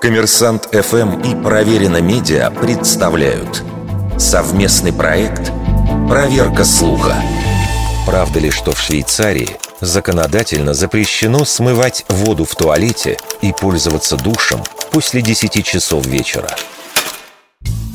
Коммерсант ФМ и Проверено Медиа представляют совместный проект «Проверка слуха». Правда ли, что в Швейцарии законодательно запрещено смывать воду в туалете и пользоваться душем после 10 часов вечера?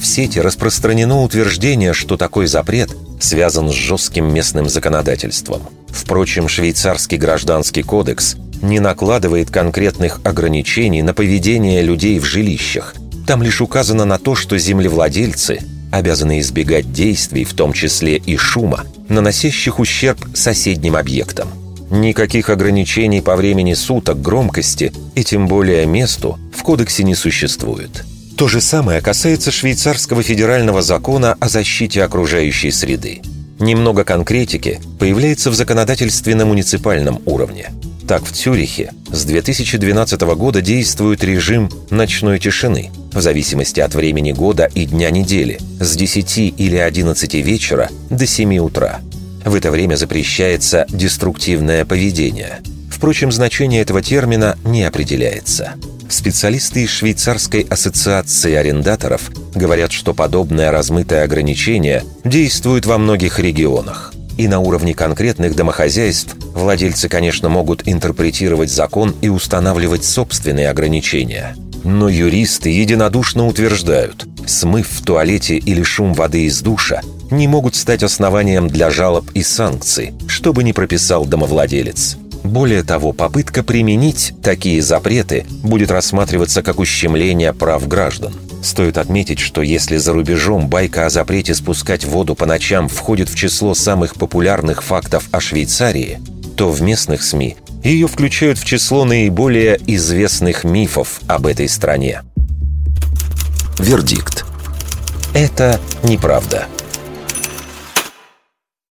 В сети распространено утверждение, что такой запрет связан с жестким местным законодательством. Впрочем, швейцарский гражданский кодекс не накладывает конкретных ограничений на поведение людей в жилищах. Там лишь указано на то, что землевладельцы обязаны избегать действий, в том числе и шума, наносящих ущерб соседним объектам. Никаких ограничений по времени суток, громкости и тем более месту в кодексе не существует. То же самое касается швейцарского федерального закона о защите окружающей среды. Немного конкретики появляется в законодательственно-муниципальном уровне. Так, в Цюрихе с 2012 года действует режим ночной тишины в зависимости от времени года и дня недели с 10 или 11 вечера до 7 утра. В это время запрещается деструктивное поведение. Впрочем, значение этого термина не определяется. Специалисты из Швейцарской ассоциации арендаторов говорят, что подобное размытое ограничение действует во многих регионах. И на уровне конкретных домохозяйств владельцы, конечно, могут интерпретировать закон и устанавливать собственные ограничения. Но юристы единодушно утверждают, смыв в туалете или шум воды из душа не могут стать основанием для жалоб и санкций, что бы ни прописал домовладелец. Более того, попытка применить такие запреты будет рассматриваться как ущемление прав граждан. Стоит отметить, что если за рубежом байка о запрете спускать воду по ночам входит в число самых популярных фактов о Швейцарии, то в местных СМИ ее включают в число наиболее известных мифов об этой стране. Вердикт. Это неправда.